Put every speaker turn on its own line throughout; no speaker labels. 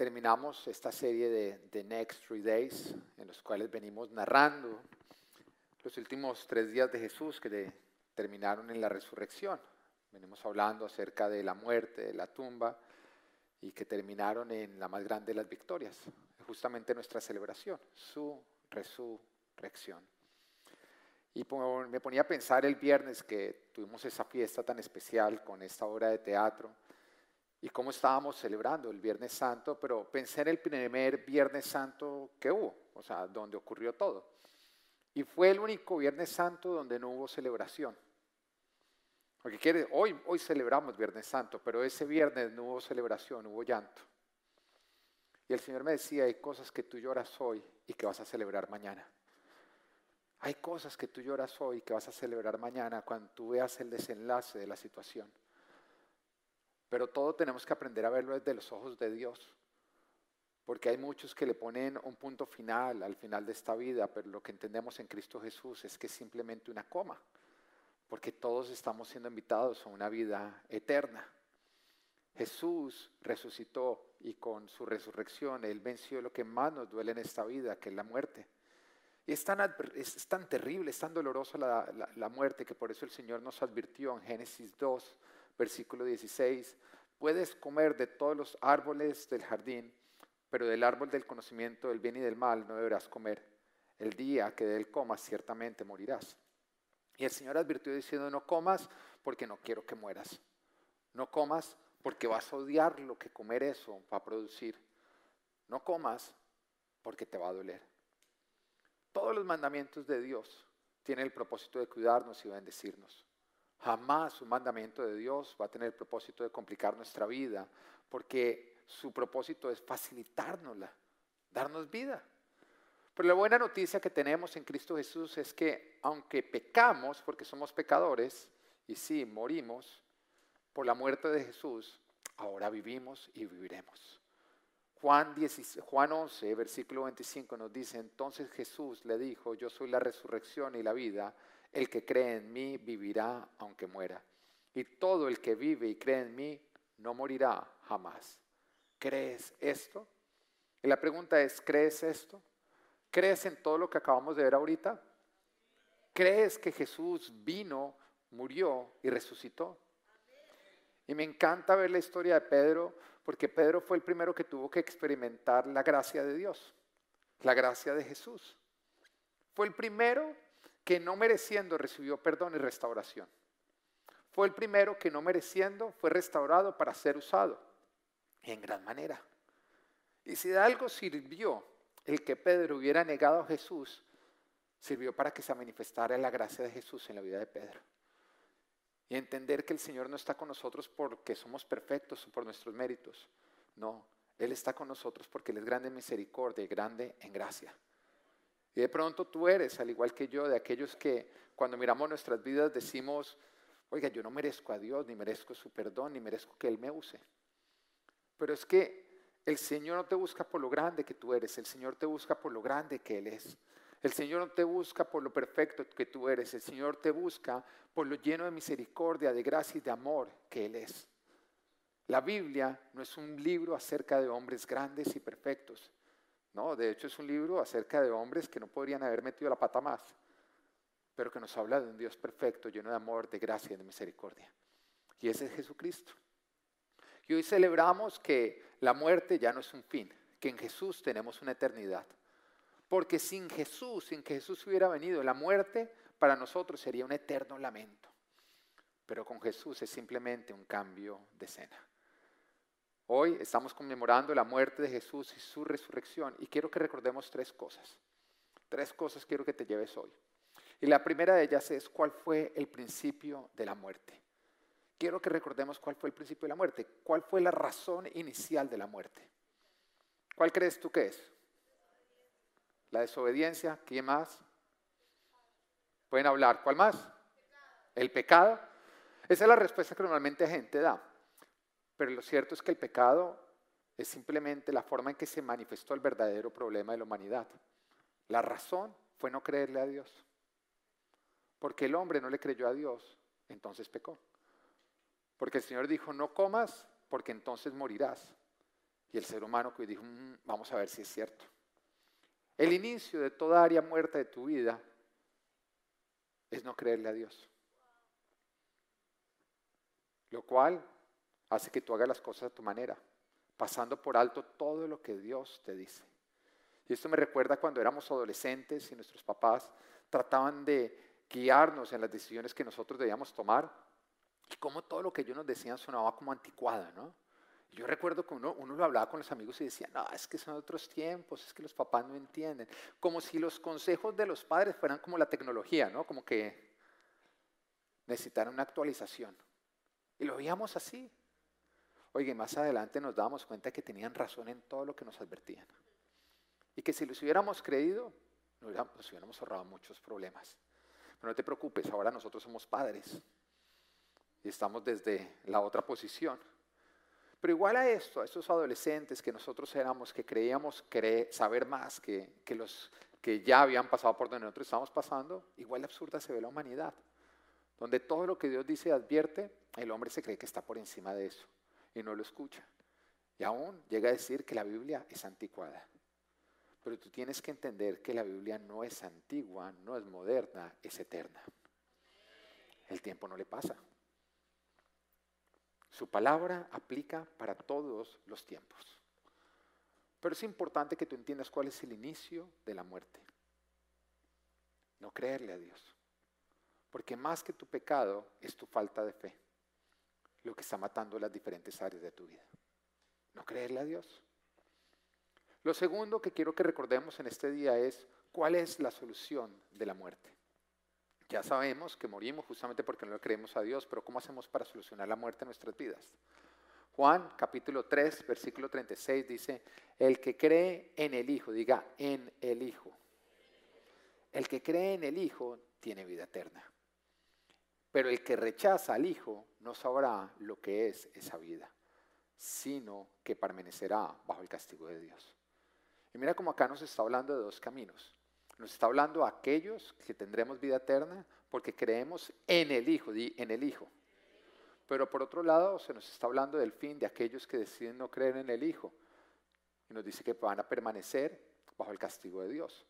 terminamos esta serie de The Next Three Days, en los cuales venimos narrando los últimos tres días de Jesús que terminaron en la resurrección. Venimos hablando acerca de la muerte, de la tumba, y que terminaron en la más grande de las victorias, justamente nuestra celebración, su resurrección. Y me ponía a pensar el viernes que tuvimos esa fiesta tan especial con esta obra de teatro y cómo estábamos celebrando el Viernes Santo, pero pensé en el primer Viernes Santo que hubo, o sea, donde ocurrió todo. Y fue el único Viernes Santo donde no hubo celebración. Porque quiere, hoy, hoy celebramos Viernes Santo, pero ese viernes no hubo celebración, hubo llanto. Y el Señor me decía, hay cosas que tú lloras hoy y que vas a celebrar mañana. Hay cosas que tú lloras hoy y que vas a celebrar mañana cuando tú veas el desenlace de la situación. Pero todo tenemos que aprender a verlo desde los ojos de Dios. Porque hay muchos que le ponen un punto final al final de esta vida, pero lo que entendemos en Cristo Jesús es que es simplemente una coma porque todos estamos siendo invitados a una vida eterna. Jesús resucitó y con su resurrección Él venció lo que más nos duele en esta vida, que es la muerte. Y es tan, es tan terrible, es tan dolorosa la, la muerte que por eso el Señor nos advirtió en Génesis 2, versículo 16, puedes comer de todos los árboles del jardín, pero del árbol del conocimiento del bien y del mal no deberás comer. El día que de él comas ciertamente morirás. Y el Señor advirtió diciendo, no comas porque no quiero que mueras. No comas porque vas a odiar lo que comer eso va a producir. No comas porque te va a doler. Todos los mandamientos de Dios tienen el propósito de cuidarnos y bendecirnos. Jamás un mandamiento de Dios va a tener el propósito de complicar nuestra vida, porque su propósito es facilitárnosla, darnos vida. Pero la buena noticia que tenemos en Cristo Jesús es que aunque pecamos, porque somos pecadores, y sí, morimos, por la muerte de Jesús, ahora vivimos y viviremos. Juan, 11, versículo 25 nos dice, entonces Jesús le dijo, yo soy la resurrección y la vida, el que cree en mí vivirá aunque muera. Y todo el que vive y cree en mí no morirá jamás. ¿Crees esto? Y la pregunta es, ¿crees esto? ¿Crees en todo lo que acabamos de ver ahorita? ¿Crees que Jesús vino, murió y resucitó? Y me encanta ver la historia de Pedro, porque Pedro fue el primero que tuvo que experimentar la gracia de Dios, la gracia de Jesús. Fue el primero que no mereciendo recibió perdón y restauración. Fue el primero que no mereciendo fue restaurado para ser usado en gran manera. Y si de algo sirvió el que Pedro hubiera negado a Jesús sirvió para que se manifestara la gracia de Jesús en la vida de Pedro. Y entender que el Señor no está con nosotros porque somos perfectos o por nuestros méritos. No, Él está con nosotros porque Él es grande en misericordia y grande en gracia. Y de pronto tú eres, al igual que yo, de aquellos que cuando miramos nuestras vidas decimos, oiga, yo no merezco a Dios, ni merezco su perdón, ni merezco que Él me use. Pero es que el Señor no te busca por lo grande que tú eres, el Señor te busca por lo grande que Él es. El Señor no te busca por lo perfecto que tú eres, el Señor te busca por lo lleno de misericordia, de gracia y de amor que Él es. La Biblia no es un libro acerca de hombres grandes y perfectos. No, de hecho es un libro acerca de hombres que no podrían haber metido la pata más, pero que nos habla de un Dios perfecto, lleno de amor, de gracia y de misericordia. Y ese es Jesucristo. Y hoy celebramos que la muerte ya no es un fin, que en Jesús tenemos una eternidad. Porque sin Jesús, sin que Jesús hubiera venido, la muerte para nosotros sería un eterno lamento. Pero con Jesús es simplemente un cambio de escena. Hoy estamos conmemorando la muerte de Jesús y su resurrección y quiero que recordemos tres cosas. Tres cosas quiero que te lleves hoy. Y la primera de ellas es cuál fue el principio de la muerte quiero que recordemos cuál fue el principio de la muerte, cuál fue la razón inicial de la muerte. ¿Cuál crees tú que es? La desobediencia, ¿quién más? Pueden hablar, ¿cuál más? El pecado. Esa es la respuesta que normalmente la gente da. Pero lo cierto es que el pecado es simplemente la forma en que se manifestó el verdadero problema de la humanidad. La razón fue no creerle a Dios. Porque el hombre no le creyó a Dios, entonces pecó. Porque el Señor dijo, no comas porque entonces morirás. Y el ser humano que dijo, mm, vamos a ver si es cierto. El inicio de toda área muerta de tu vida es no creerle a Dios. Lo cual hace que tú hagas las cosas a tu manera, pasando por alto todo lo que Dios te dice. Y esto me recuerda cuando éramos adolescentes y nuestros papás trataban de guiarnos en las decisiones que nosotros debíamos tomar y cómo todo lo que ellos nos decían sonaba como anticuada, ¿no? Yo recuerdo que uno, uno lo hablaba con los amigos y decía, no, es que son otros tiempos, es que los papás no entienden. Como si los consejos de los padres fueran como la tecnología, ¿no? Como que necesitaran una actualización. Y lo veíamos así. Oye, más adelante nos dábamos cuenta que tenían razón en todo lo que nos advertían. Y que si los hubiéramos creído, nos hubiéramos ahorrado muchos problemas. Pero no te preocupes, ahora nosotros somos padres y estamos desde la otra posición. Pero igual a esto, a estos adolescentes que nosotros éramos, que creíamos saber más que, los que ya habían pasado por donde nosotros estábamos pasando, igual absurda se ve la humanidad, donde todo lo que Dios dice y advierte, el hombre se cree que está por encima de eso y no lo escucha. Y aún llega a decir que la Biblia es anticuada. Pero tú tienes que entender que la Biblia no es antigua, no es moderna, es eterna. El tiempo no le pasa. Su palabra aplica para todos los tiempos. Pero es importante que tú entiendas cuál es el inicio de la muerte. No creerle a Dios. Porque más que tu pecado es tu falta de fe lo que está matando las diferentes áreas de tu vida. No creerle a Dios. Lo segundo que quiero que recordemos en este día es cuál es la solución de la muerte. Ya sabemos que morimos justamente porque no le creemos a Dios, pero ¿cómo hacemos para solucionar la muerte en nuestras vidas? Juan capítulo 3, versículo 36 dice, el que cree en el Hijo, diga en el Hijo. El que cree en el Hijo tiene vida eterna. Pero el que rechaza al Hijo no sabrá lo que es esa vida, sino que permanecerá bajo el castigo de Dios. Y mira cómo acá nos está hablando de dos caminos. Nos está hablando a aquellos que tendremos vida eterna porque creemos en el Hijo, en el Hijo. Pero por otro lado se nos está hablando del fin de aquellos que deciden no creer en el Hijo. Y nos dice que van a permanecer bajo el castigo de Dios.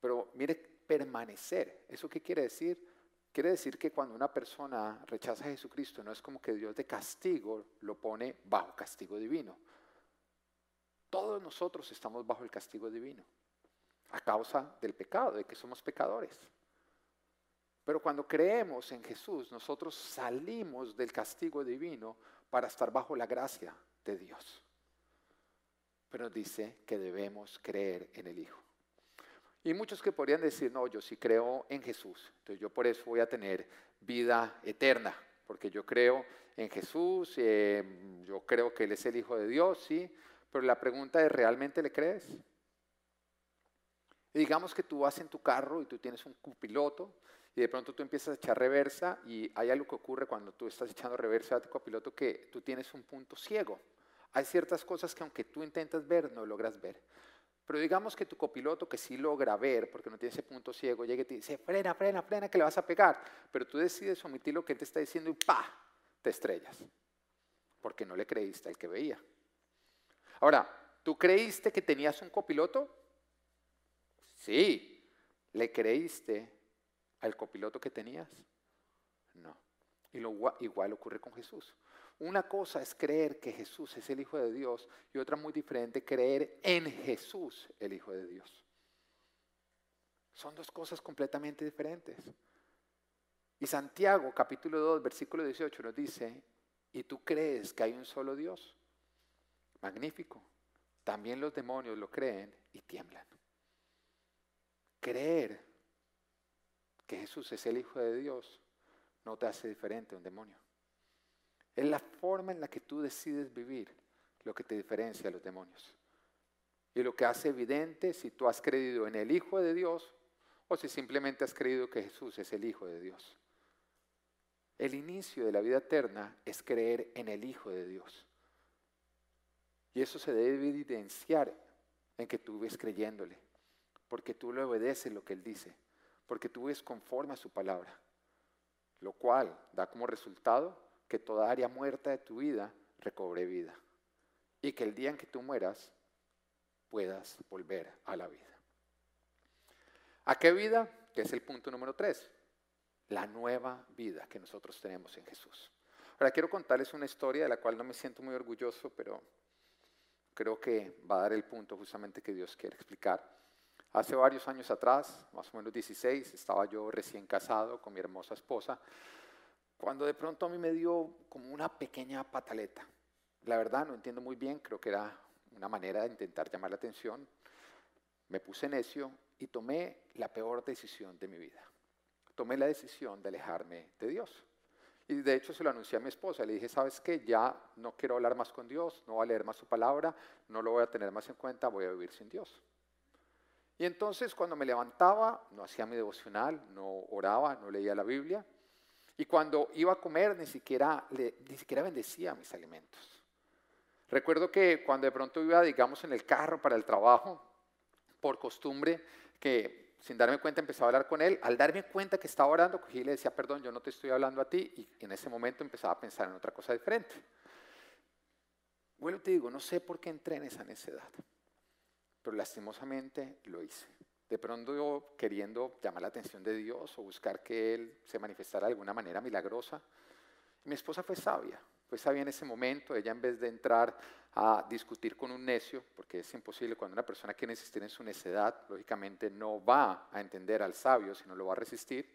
Pero mire, permanecer, ¿eso qué quiere decir? Quiere decir que cuando una persona rechaza a Jesucristo, no es como que Dios de castigo lo pone bajo castigo divino. Todos nosotros estamos bajo el castigo divino a causa del pecado, de que somos pecadores. Pero cuando creemos en Jesús, nosotros salimos del castigo divino para estar bajo la gracia de Dios. Pero dice que debemos creer en el Hijo. Y muchos que podrían decir, no, yo sí creo en Jesús, entonces yo por eso voy a tener vida eterna, porque yo creo en Jesús, eh, yo creo que Él es el Hijo de Dios, sí, pero la pregunta es, ¿realmente le crees? Y digamos que tú vas en tu carro y tú tienes un copiloto y de pronto tú empiezas a echar reversa y hay algo que ocurre cuando tú estás echando reversa a tu copiloto que tú tienes un punto ciego. Hay ciertas cosas que aunque tú intentas ver, no logras ver. Pero digamos que tu copiloto, que sí logra ver, porque no tiene ese punto ciego, llega y te dice, frena, frena, frena, que le vas a pegar. Pero tú decides omitir lo que él te está diciendo y ¡pa! te estrellas. Porque no le creíste al que veía. Ahora, ¿tú creíste que tenías un copiloto? Sí. ¿Le creíste al copiloto que tenías? No. Y lo igual ocurre con Jesús. Una cosa es creer que Jesús es el Hijo de Dios y otra muy diferente, creer en Jesús, el Hijo de Dios. Son dos cosas completamente diferentes. Y Santiago capítulo 2, versículo 18 nos dice, ¿y tú crees que hay un solo Dios? Magnífico. También los demonios lo creen y tiemblan. Creer que Jesús es el Hijo de Dios no te hace diferente a un demonio. Es la forma en la que tú decides vivir lo que te diferencia a los demonios. Y lo que hace evidente si tú has creído en el Hijo de Dios o si simplemente has creído que Jesús es el Hijo de Dios. El inicio de la vida eterna es creer en el Hijo de Dios. Y eso se debe evidenciar en que tú ves creyéndole, porque tú le obedeces lo que Él dice, porque tú ves conforme a su palabra, lo cual da como resultado que toda área muerta de tu vida recobre vida. y que el día en que tú mueras puedas volver a la vida. ¿A qué vida? Que es el punto número tres. La nueva vida que nosotros tenemos en Jesús. Ahora quiero contarles una historia de la cual no me siento muy orgulloso, pero creo que va a dar el punto justamente que Dios quiere explicar. Hace varios años atrás, más o menos 16, estaba yo recién casado con mi hermosa esposa, cuando de pronto a mí me dio como una pequeña pataleta. La verdad no entiendo muy bien, creo que era una manera de intentar llamar la atención. Me puse necio y tomé la peor decisión de mi vida. Tomé la decisión de alejarme de Dios. Y de hecho se lo anuncié a mi esposa. Le dije, ¿sabes qué? Ya no quiero hablar más con Dios, no voy a leer más su palabra, no lo voy a tener más en cuenta, voy a vivir sin Dios. Y entonces cuando me levantaba, no hacía mi devocional, no oraba, no leía la Biblia. Y cuando iba a comer, ni siquiera, ni siquiera bendecía mis alimentos. Recuerdo que cuando de pronto iba, digamos, en el carro para el trabajo, por costumbre, que sin darme cuenta empezaba a hablar con él, al darme cuenta que estaba orando, cogí y le decía, perdón, yo no te estoy hablando a ti, y en ese momento empezaba a pensar en otra cosa diferente. Bueno, te digo, no sé por qué entré en esa necedad, pero lastimosamente lo hice. De pronto queriendo llamar la atención de Dios o buscar que Él se manifestara de alguna manera milagrosa. Mi esposa fue sabia, fue sabia en ese momento, ella en vez de entrar a discutir con un necio, porque es imposible cuando una persona quiere insistir en su necedad, lógicamente no va a entender al sabio, sino lo va a resistir,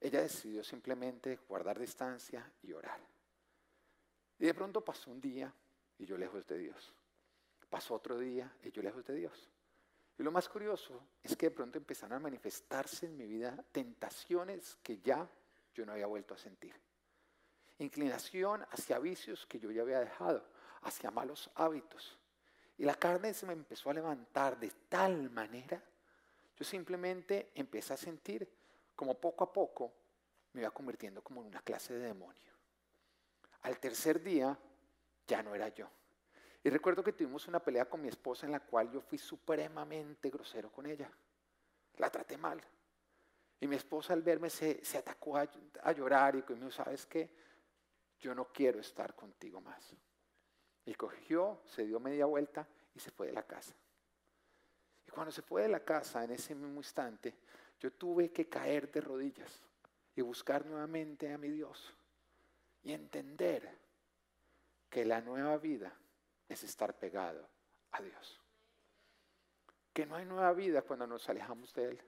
ella decidió simplemente guardar distancia y orar. Y de pronto pasó un día y yo lejos de Dios. Pasó otro día y yo lejos de Dios. Y lo más curioso es que de pronto empezaron a manifestarse en mi vida tentaciones que ya yo no había vuelto a sentir inclinación hacia vicios que yo ya había dejado, hacia malos hábitos. Y la carne se me empezó a levantar de tal manera, yo simplemente empecé a sentir como poco a poco me iba convirtiendo como en una clase de demonio. Al tercer día ya no era yo. Y recuerdo que tuvimos una pelea con mi esposa en la cual yo fui supremamente grosero con ella. La traté mal. Y mi esposa al verme se, atacó a, a, llorar y me dijo, ¿sabes qué? yo no quiero estar contigo más. Y cogió, se dio media vuelta y se fue de la casa. Y cuando se fue de la casa, en ese mismo instante, yo tuve que caer de rodillas y buscar nuevamente a mi Dios y entender que la nueva vida es estar pegado a Dios. Que no hay nueva vida cuando nos alejamos de Él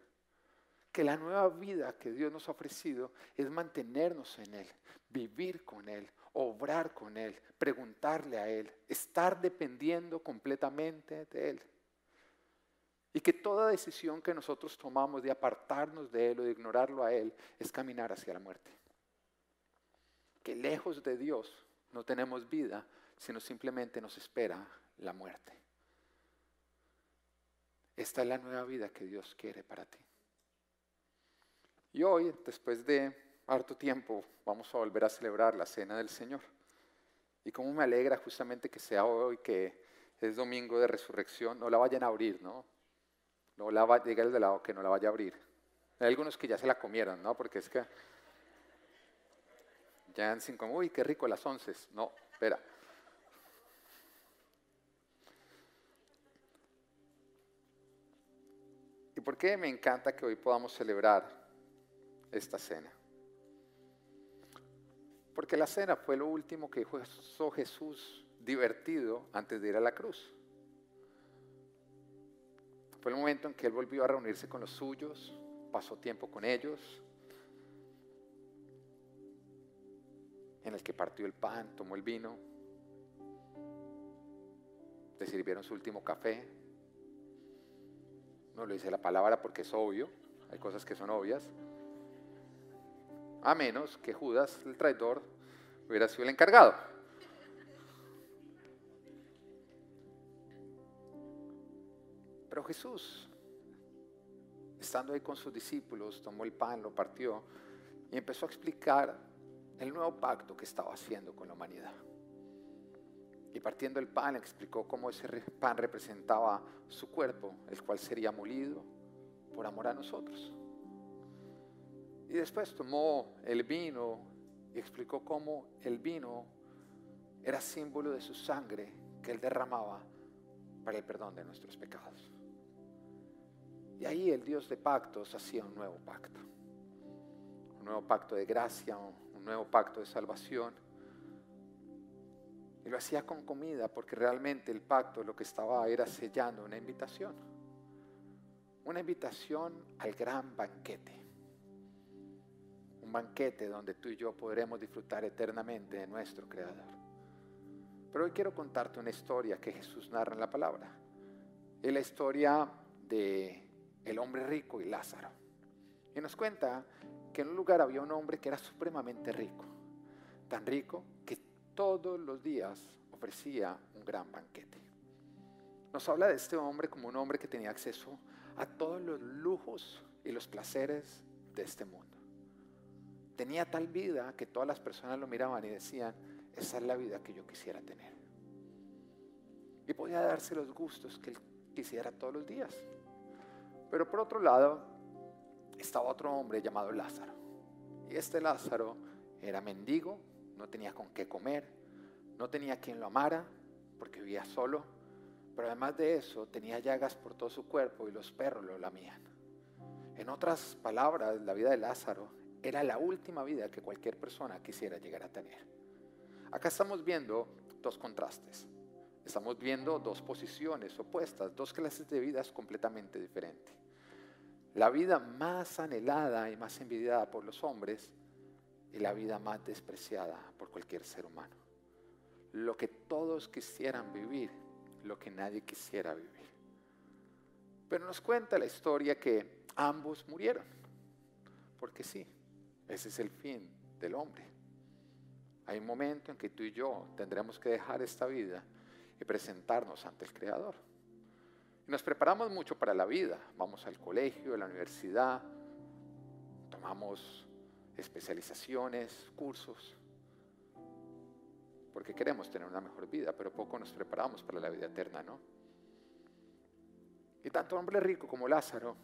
que la nueva vida que Dios nos ha ofrecido es mantenernos en Él, vivir con Él, obrar con Él, preguntarle a Él, estar dependiendo completamente de Él. Y que toda decisión que nosotros tomamos de apartarnos de Él o de ignorarlo a Él es caminar hacia la muerte. Que lejos de Dios no tenemos vida, sino simplemente nos espera la muerte. Esta es la nueva vida que Dios quiere para ti. Y hoy, después de harto tiempo, vamos a volver a celebrar la Cena del Señor. Y cómo me alegra justamente que sea hoy, que es domingo de resurrección, no la vayan a abrir, ¿no? No la va, diga el de lado que no la vaya a abrir. Hay algunos que ya se la comieron, ¿no? Porque es que ya en cinco, uy, qué rico las once. No, espera. ¿Y por qué me encanta que hoy podamos celebrar esta cena. Porque la cena fue lo último que hizo Jesús divertido antes de ir a la cruz. Fue el momento en que Él volvió a reunirse con los suyos, pasó tiempo con ellos, en el que partió el pan, tomó el vino, le sirvieron su último café. No lo dice la palabra porque es obvio, hay cosas que son obvias a menos que Judas, el traidor, hubiera sido el encargado. Pero Jesús, estando ahí con sus discípulos, tomó el pan, lo partió y empezó a explicar el nuevo pacto que estaba haciendo con la humanidad. Y partiendo el pan, explicó cómo ese pan representaba su cuerpo, el cual sería molido por amor a nosotros. Y después tomó el vino y explicó cómo el vino era símbolo de su sangre que Él derramaba para el perdón de nuestros pecados. Y ahí el Dios de pactos hacía un nuevo pacto. Un nuevo pacto de gracia, un nuevo pacto de salvación. Y lo hacía con comida porque realmente el pacto lo que estaba era sellando una invitación. Una invitación al gran banquete. Un banquete donde tú y yo podremos disfrutar eternamente de nuestro Creador. Pero hoy quiero contarte una historia que Jesús narra en la palabra. Es la historia de el hombre rico y Lázaro. Y nos cuenta que en un lugar había un hombre que era supremamente rico. Tan rico que todos los días ofrecía un gran banquete. Nos habla de este hombre como un hombre que tenía acceso a todos los lujos y los placeres de este mundo. Tenía tal vida que todas las personas lo miraban y decían, esa es la vida que yo quisiera tener. Y podía darse los gustos que él quisiera todos los días. Pero por otro lado, estaba otro hombre llamado Lázaro. Y este Lázaro era mendigo, no tenía con qué comer, no tenía quien lo amara porque vivía solo, pero además de eso tenía llagas por todo su cuerpo y los perros lo lamían. En otras palabras, la vida de Lázaro era la última vida que cualquier persona quisiera llegar a tener. Acá estamos viendo dos contrastes. Estamos viendo dos posiciones opuestas, dos clases de vidas completamente diferentes. La vida más anhelada y más envidiada por los hombres y la vida más despreciada por cualquier ser humano. Lo que todos quisieran vivir, lo que nadie quisiera vivir. Pero nos cuenta la historia que ambos murieron. Porque sí, ese es el fin del hombre. Hay un momento en que tú y yo tendremos que dejar esta vida y presentarnos ante el Creador. Y nos preparamos mucho para la vida. Vamos al colegio, a la universidad, tomamos especializaciones, cursos, porque queremos tener una mejor vida, pero poco nos preparamos para la vida eterna, ¿no? Y tanto hombre rico como Lázaro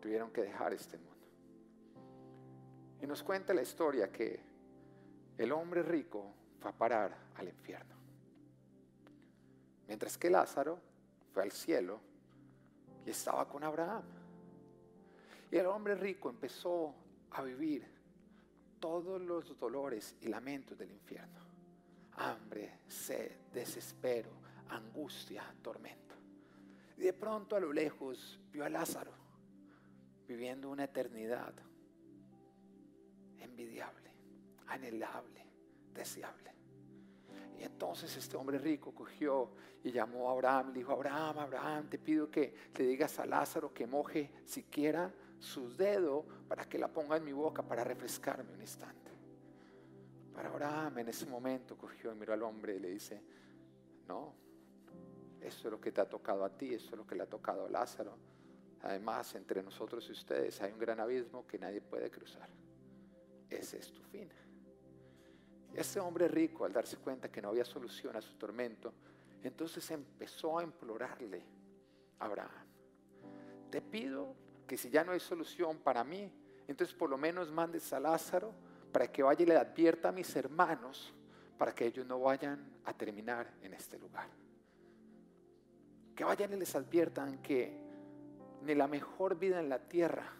tuvieron que dejar este mundo. Y nos cuenta la historia que el hombre rico fue a parar al infierno. Mientras que Lázaro fue al cielo y estaba con Abraham. Y el hombre rico empezó a vivir todos los dolores y lamentos del infierno. Hambre, sed, desespero, angustia, tormento. Y de pronto a lo lejos vio a Lázaro viviendo una eternidad envidiable, anhelable, deseable. Y entonces este hombre rico cogió y llamó a Abraham y le dijo, Abraham, Abraham, te pido que le digas a Lázaro que moje siquiera sus dedos para que la ponga en mi boca para refrescarme un instante. Para Abraham en ese momento cogió y miró al hombre y le dice, no, eso es lo que te ha tocado a ti, eso es lo que le ha tocado a Lázaro. Además, entre nosotros y ustedes hay un gran abismo que nadie puede cruzar. Ese es tu fin. Este hombre rico, al darse cuenta que no había solución a su tormento, entonces empezó a implorarle a Abraham, te pido que si ya no hay solución para mí, entonces por lo menos mandes a Lázaro para que vaya y le advierta a mis hermanos para que ellos no vayan a terminar en este lugar. Que vayan y les adviertan que ni la mejor vida en la tierra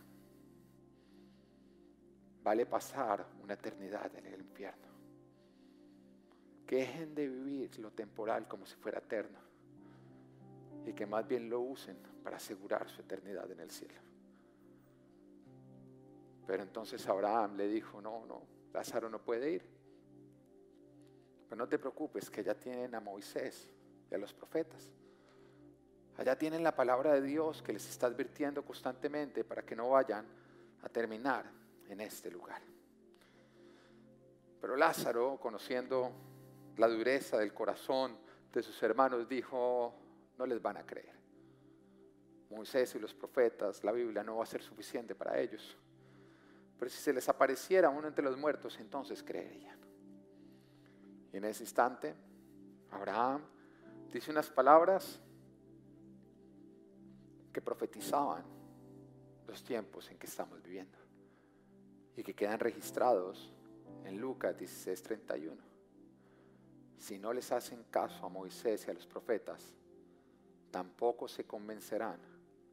vale pasar una eternidad en el infierno. Que dejen de vivir lo temporal como si fuera eterno y que más bien lo usen para asegurar su eternidad en el cielo. Pero entonces Abraham le dijo, no, no, Lázaro no puede ir. Pero no te preocupes, que ya tienen a Moisés y a los profetas. Allá tienen la palabra de Dios que les está advirtiendo constantemente para que no vayan a terminar en este lugar. Pero Lázaro, conociendo la dureza del corazón de sus hermanos, dijo, no les van a creer. Moisés y los profetas, la Biblia no va a ser suficiente para ellos. Pero si se les apareciera uno entre los muertos, entonces creerían. Y en ese instante, Abraham dice unas palabras que profetizaban los tiempos en que estamos viviendo y que quedan registrados en Lucas 16:31. si no les hacen caso a Moisés y a los profetas, tampoco se convencerán,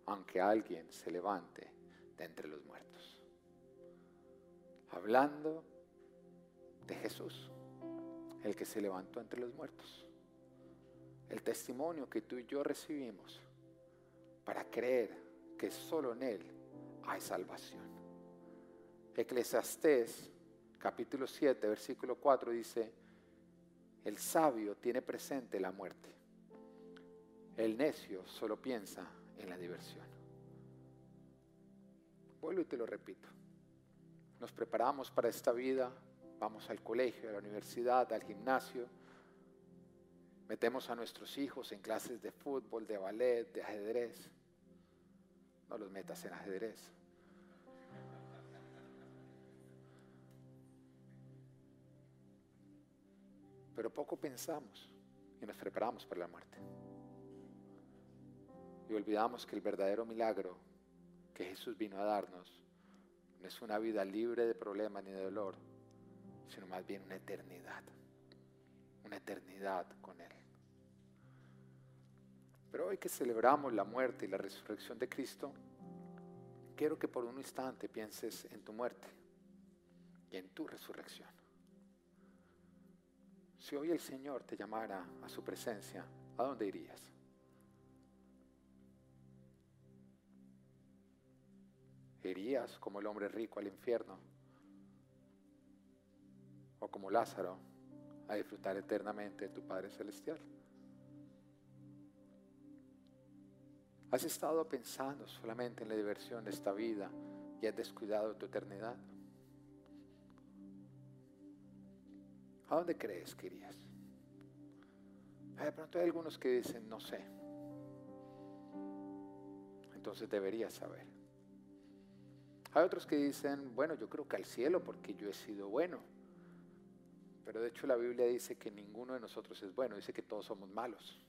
aunque alguien se levante de entre los muertos. Hablando de Jesús, el que se levantó entre los muertos. El testimonio que tú y yo recibimos para creer que solo en Él hay salvación. Eclesiastés capítulo 7, versículo 4 dice, el sabio tiene presente la muerte. El necio solo piensa en la diversión. Vuelvo y te lo repito. Nos preparamos para esta vida, vamos al colegio, a la universidad, al gimnasio, metemos a nuestros hijos en clases de fútbol, de ballet, de ajedrez. No los metas en ajedrez. pero poco pensamos y nos preparamos para la muerte. Y olvidamos que el verdadero milagro que Jesús vino a darnos no es una vida libre de problemas ni de dolor, sino más bien una eternidad, una eternidad con Él. Pero hoy que celebramos la muerte y la resurrección de Cristo, quiero que por un instante pienses en tu muerte y en tu resurrección. Si hoy el Señor te llamara a su presencia, ¿a dónde irías? ¿Irías como el hombre rico al infierno? ¿O como Lázaro a disfrutar eternamente de tu Padre Celestial? ¿Has estado pensando solamente en la diversión de esta vida y has descuidado tu eternidad? ¿A dónde crees que irías? De pronto hay algunos que dicen, no sé. Entonces deberías saber. Hay otros que dicen, bueno, yo creo que al cielo porque yo he sido bueno. Pero de hecho la Biblia dice que ninguno de nosotros es bueno, dice que todos somos malos.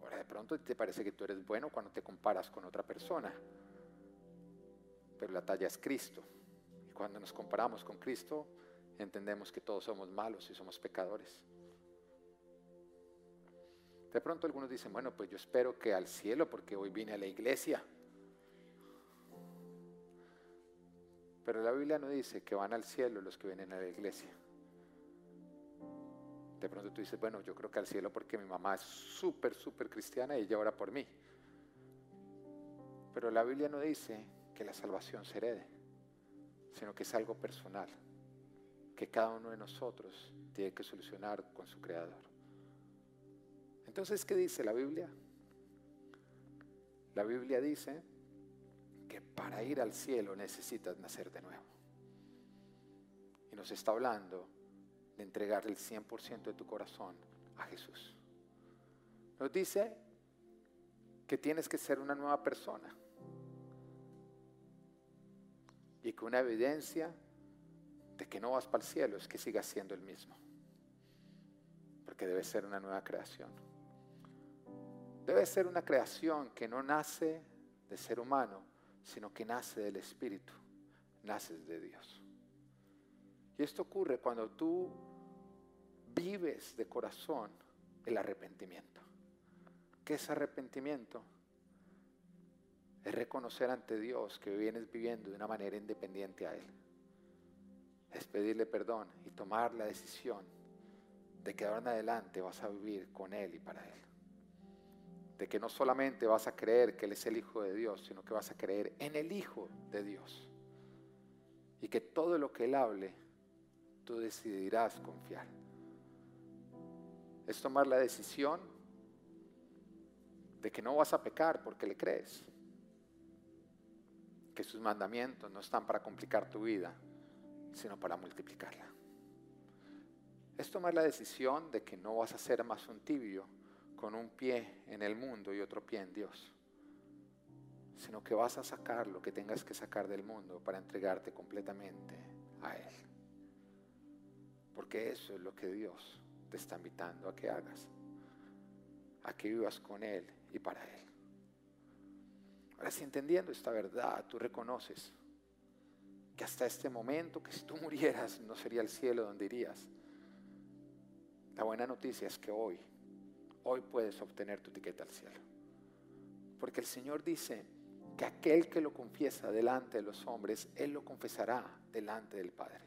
Ahora de pronto te parece que tú eres bueno cuando te comparas con otra persona. Pero la talla es Cristo. Y cuando nos comparamos con Cristo, entendemos que todos somos malos y somos pecadores. De pronto algunos dicen, bueno, pues yo espero que al cielo porque hoy vine a la iglesia. Pero la Biblia no dice que van al cielo los que vienen a la iglesia. De pronto tú dices, bueno, yo creo que al cielo porque mi mamá es súper, súper cristiana y ella ora por mí. Pero la Biblia no dice que la salvación se herede, sino que es algo personal que cada uno de nosotros tiene que solucionar con su Creador. Entonces, ¿qué dice la Biblia? La Biblia dice que para ir al cielo necesitas nacer de nuevo. Y nos está hablando de entregar el 100% de tu corazón a Jesús. Nos dice que tienes que ser una nueva persona. Y que una evidencia de que no vas para el cielo es que sigas siendo el mismo. Porque debe ser una nueva creación. Debe ser una creación que no nace de ser humano, sino que nace del Espíritu, naces de Dios. Y esto ocurre cuando tú vives de corazón el arrepentimiento. ¿Qué es arrepentimiento? Es reconocer ante Dios que vienes viviendo de una manera independiente a Él es pedirle perdón y tomar la decisión de que ahora en adelante vas a vivir con Él y para Él. De que no solamente vas a creer que Él es el Hijo de Dios, sino que vas a creer en el Hijo de Dios. Y que todo lo que Él hable, tú decidirás confiar. Es tomar la decisión de que no vas a pecar porque le crees. Que sus mandamientos no están para complicar tu vida, sino para multiplicarla. Es tomar la decisión de que no vas a ser más un tibio con un pie en el mundo y otro pie en Dios, sino que vas a sacar lo que tengas que sacar del mundo para entregarte completamente a Él. Porque eso es lo que Dios te está invitando a que hagas, a que vivas con Él y para Él. Ahora, si entendiendo esta verdad, tú reconoces que hasta este momento, que si tú murieras no sería el cielo donde irías, La buena noticia es que hoy, hoy puedes obtener tu etiqueta al cielo. Porque el Señor dice que aquel que lo confiesa delante de los hombres, Él lo confesará delante del Padre.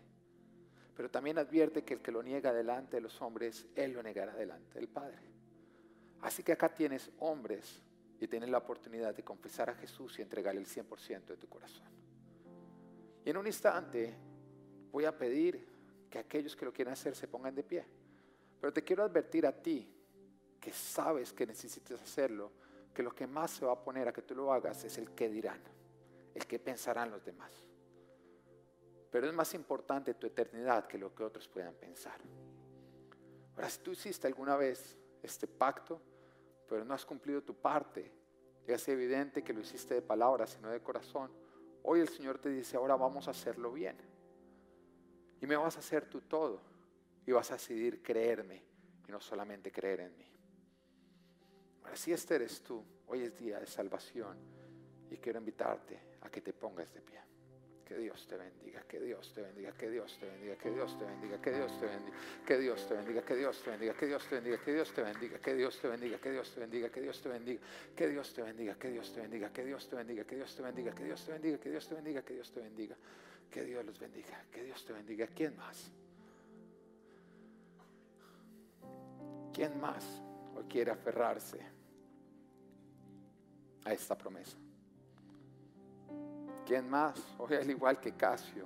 Pero también advierte que el que lo niega delante de los hombres, Él lo negará delante del Padre. Así que acá tienes hombres y tienes la oportunidad de confesar a Jesús y entregarle el 100% de tu corazón. Y en un instante voy a pedir que aquellos que lo quieran hacer se pongan de pie. Pero te quiero advertir a ti que sabes que necesitas hacerlo, que lo que más se va a poner a que tú lo hagas es el que dirán, el que pensarán los demás. Pero es más importante tu eternidad que lo que otros puedan pensar. Ahora, si tú hiciste alguna vez este pacto, pero no has cumplido tu parte, ya es evidente que lo hiciste de palabras, sino de corazón, hoy el Señor te dice, ahora vamos a hacerlo bien. Y me vas a hacer tú todo. Y vas a decidir creerme y no solamente creer en mí. Si este eres tú, hoy es día de salvación y quiero invitarte a que te pongas de pie. Que Dios te bendiga, que Dios te bendiga, que Dios te bendiga, que Dios te bendiga, que Dios te bendiga, que Dios te bendiga, que Dios te bendiga, que Dios te bendiga, que Dios te bendiga, que Dios te bendiga, que Dios te bendiga, que Dios te bendiga, que Dios te bendiga, que Dios te bendiga, que Dios te bendiga, que Dios te bendiga, que Dios te bendiga, que Dios te bendiga, que Dios te bendiga, que Dios los bendiga, que Dios te bendiga. ¿Quién más? ¿Quién más hoy quiere aferrarse a esta promesa? ¿Quién más? Hoy al igual que Casio,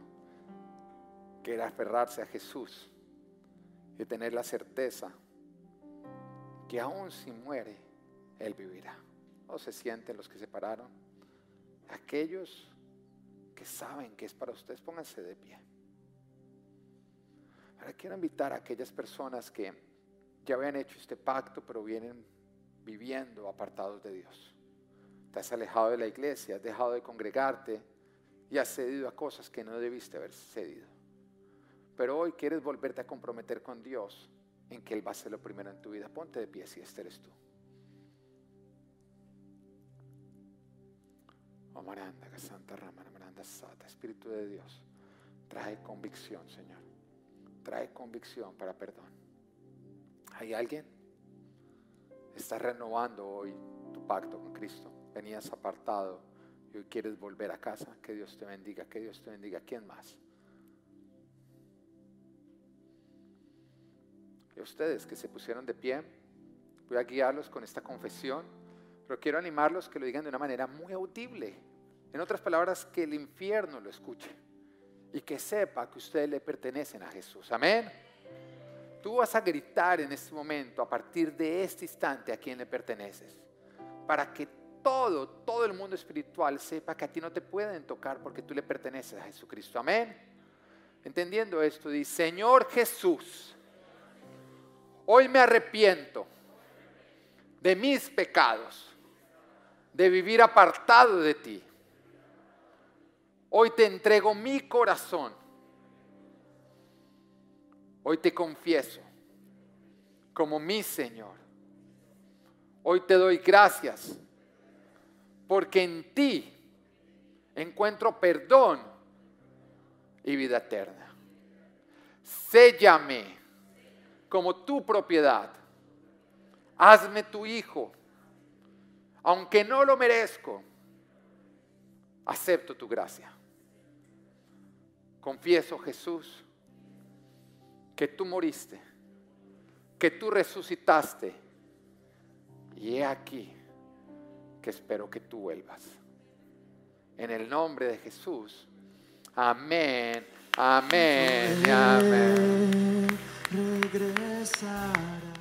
quiere aferrarse a Jesús y tener la certeza que aún si muere, Él vivirá. ¿O se sienten los que se pararon? Aquellos que saben que es para ustedes, pónganse de pie. Ahora quiero invitar a aquellas personas que ya habían hecho este pacto, pero vienen viviendo apartados de Dios te has alejado de la iglesia, has dejado de congregarte y has cedido a cosas que no debiste haber cedido. Pero hoy quieres volverte a comprometer con Dios en que Él va a ser lo primero en tu vida. Ponte de pie si este eres tú. Santa Rama, Maranda Sata, Espíritu de Dios, trae convicción, Señor. Trae convicción para perdón. ¿Hay alguien? Está renovando hoy tu pacto con Cristo venías apartado y hoy quieres volver a casa, que Dios te bendiga, que Dios te bendiga. ¿Quién más? Y ustedes que se pusieron de pie, voy a guiarlos con esta confesión, pero quiero animarlos que lo digan de una manera muy audible. En otras palabras, que el infierno lo escuche y que sepa que ustedes le pertenecen a Jesús. Amén. Tú vas a gritar en este momento, a partir de este instante, a quién le perteneces, para que todo, todo el mundo espiritual sepa que a ti no te pueden tocar porque tú le perteneces a Jesucristo. Amén. Entendiendo esto, dice, Señor Jesús, hoy me arrepiento de mis pecados, de vivir apartado de ti. Hoy te entrego mi corazón. Hoy te confieso como mi Señor. Hoy te doy gracias porque en ti encuentro perdón y vida eterna. Séllame como tu propiedad. Hazme tu hijo. Aunque no lo merezco, acepto tu gracia. Confieso, Jesús, que tú moriste, que tú resucitaste. Y he aquí que espero que tú vuelvas. En el nombre de Jesús. Amén, amén y amén. Regresará.